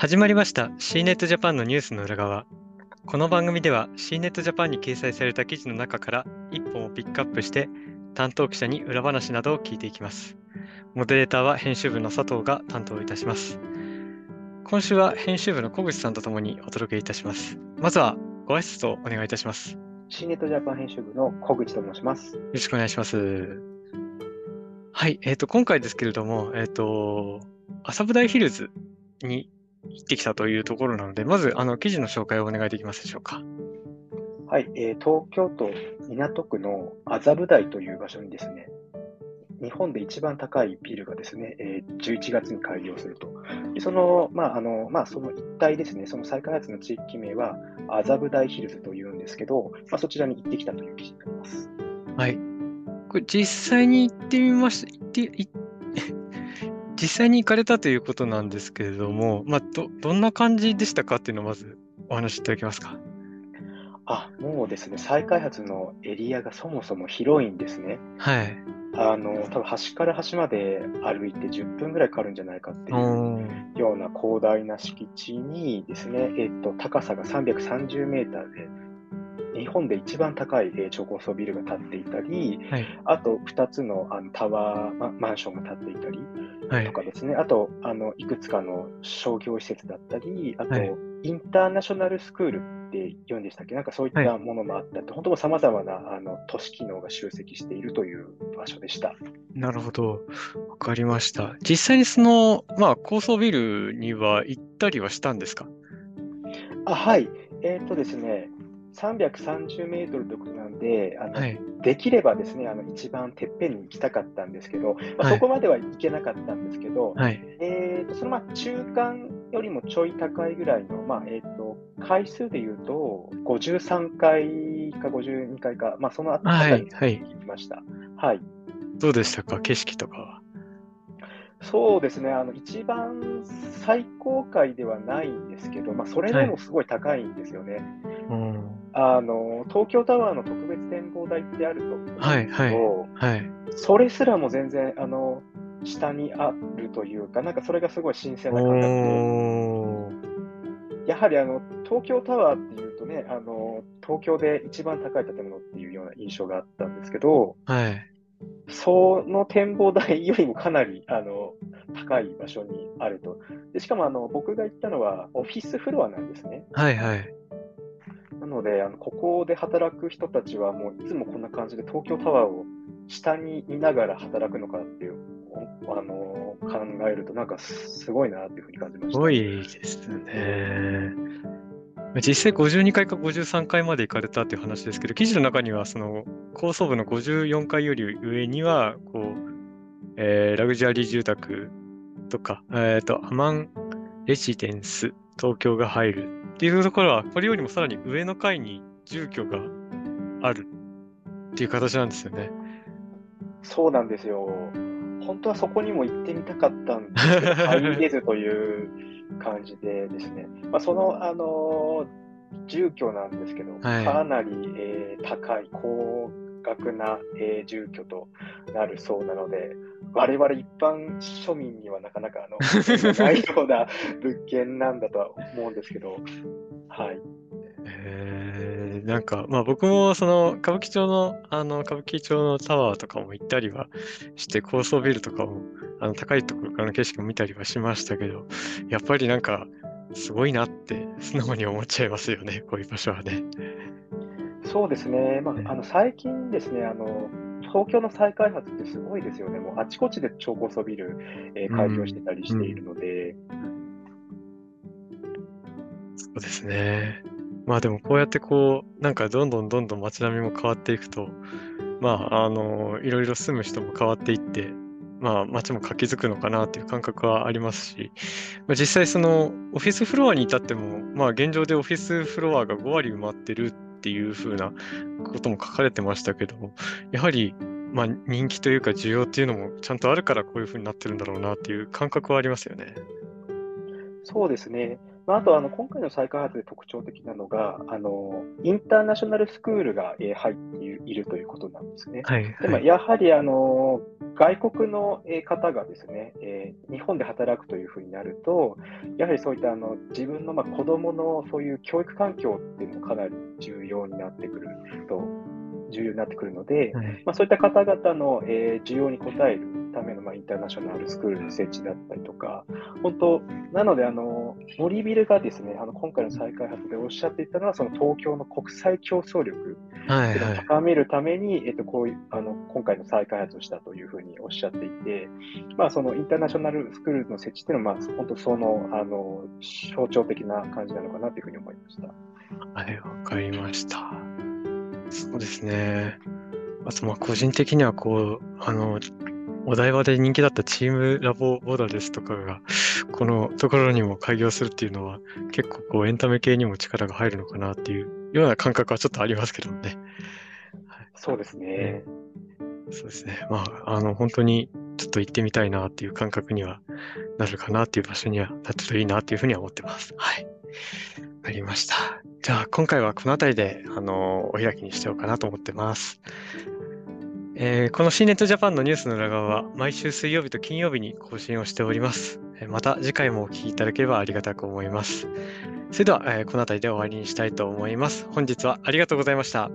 始まりました C ネットジャパンのニュースの裏側。この番組では C ネットジャパンに掲載された記事の中から1本をピックアップして担当記者に裏話などを聞いていきます。モデレーターは編集部の佐藤が担当いたします。今週は編集部の小口さんとともにお届けいたします。まずはご挨拶をお願いいたします。よ C ネットジャパン編集部の小口と申します。ろしくお願いします。はい、えっ、と、今回ですけれども、えっ、と、麻布台ヒルズに行ってきたというところなので、まず、あの、記事の紹介をお願いできますでしょうか。はい、えー東京都港区の麻布台という場所にですね、日本で一番高いビルがですね、えー11月に開業すると。でその、まあ、あの、まあ、その一帯ですね、その再開発の地域名は麻布台ヒルズというんですけど、まあ、そちらに行ってきたという記事になります。はい。これ実際に行ってみました、行って、い実際に行かれたということなんですけれども、まあ、ど、どんな感じでしたかっていうのをまずお話しいただけますか？あ、もうですね、再開発のエリアがそもそも広いんですね。はい。あの、多分端から端まで歩いて10分ぐらいかかるんじゃないかっていうような広大な敷地にですね、えっと、高さが330メーターで、日本で一番高いえー超高層ビルが建っていたり、はい。あと2つのあのタワーママンションが建っていたりはいと。かですね、あとあのいくつかの商業施設だったり、あと、はいインターナショナルスクールって言うんでしたっけ、なんかそういったものもあったって、本当さまざまなあの都市機能が集積しているという場所でした。なるほど。わかりました。実際にその、まあ、高層ビルには行ったりはしたんですか？あはい、えっ、とですね、330メートルということなんで、あのはい。できればですね、あの一番てっぺんに行きたかったんですけど、まあはいそこまでは行けなかったんですけど、はい。えーとそのまあ中間よりもちょい高いぐらいの、まあえー、と回数でいうと、53回か52回か、まあ、そのあたはいりにはい行きました。はい、どうでしたか？景色とかは。そうですね、あの一番最高階ではないんですけど、まあ、それでもすごい高いんですよね。うん。あの東京タワーの特別展望台ってあると思うんですけど、はいはいはい。それすらも全然あの下にあるというか、なんかそれがすごい新鮮な感覚で。やはりあの東京タワーっていうとねあの、東京で一番高い建物っていうような印象があったんですけど、はい。その展望台よりもかなり あの高い場所にあると。でしかもあの僕が行ったのはオフィスフロアなんですね。はいはい。なので、あのここで働く人たちはもういつもこんな感じで東京タワーを下に見ながら働くのかっていう、おあの考えると、なんかすごいなっていうふうに感じました。すごいですね。実際52階か53階まで行かれたっていう話ですけど、記事の中にはその高層部の54階より上にはこう、えーラグジュアリー住宅とか、えー、とアマンレジデンス東京が入るっていうところは、これよりもさらに上の階に住居があるっていう形なんですよね。そうなんですよ。本当はそこにも行ってみたかったんですけど、入れずという感じでですね、まあ、その、あの住居なんですけど、はいかなり、えー高い、高額な、えー住居となるそうなので、我々一般庶民にはなかなかあの ないような物件なんだとは思うんですけど、はい。えー。なんか、まあ僕もその歌舞伎町の、あの歌舞伎町のタワーとかも行ったりはして、高層ビルとかも、あの高いところからの景色も見たりはしましたけど、やっぱりなんか、すごいなって素直に思っちゃいますよね、こういう場所はね。そうですね、まね。あ、あの最近ですねあの、東京の再開発ってすごいですよね、もうあちこちで超高層ビル、えー開業してたりしているので、そうですね。まあでもこうやってこう、なんかどんどんどんどん街並みも変わっていくと、まあ、あの、いろいろ住む人も変わっていって、まあ街も活気づくのかなっていう感覚はありますし、まあ、実際そのオフィスフロアに至っても、まあ現状でオフィスフロアが5割埋まってるっていう風なことも書かれてましたけども、やはりまあ人気というか需要っていうのもちゃんとあるからこういう風になってるんだろうなっていう感覚はありますよね。そうですね、まあ、あとあの今回の再開発で特徴的なのが、あのインターナショナルスクールが、えー入っているということなんですね。はい。はい。やはりあの外国のえー方がですね、えー日本で働くというふうになると、やはりそういったあの自分のまあ子どものそういう教育環境っていうのもかなり重要になってくると、重要になってくるので、はいまあ、そういった方々の、えー需要に応えるための、まあ、インターナショナルスクールの設置だったりとか、本当、なので、あの森ビルがですね、あの今回の再開発でおっしゃっていたのは、その東京の国際競争力をはい。高めるために、えっと、こういうあの今回の再開発をしたというふうにおっしゃっていて、まあ、そのインターナショナルスクールの設置っていうのは、まあ、本当そのあの象徴的な感じなのかなというふうに思いました。はい、わかりました。そうですね。あと、まあ、個人的には、こう、あの、お台場で人気だったチームラボボーダレスとかが、このところにも開業するっていうのは、結構こうエンタメ系にも力が入るのかなっていうような感覚はちょっとありますけどね。そうですね。そうですね。まあ、あの、本当にちょっと行ってみたいなっていう感覚にはなるかなっていう場所にはなってるといいなっていうふうには思ってます。はい。わかりました。じゃあ、今回はこの辺りで、あの、お開きにしておうかなと思ってます。えーこの新ネットジャパンのニュースの裏側は毎週水曜日と金曜日に更新をしております。また次回もお聴きいただければありがたく思います。それでは、えーこの辺りで終わりにしたいと思います。本日はありがとうございました。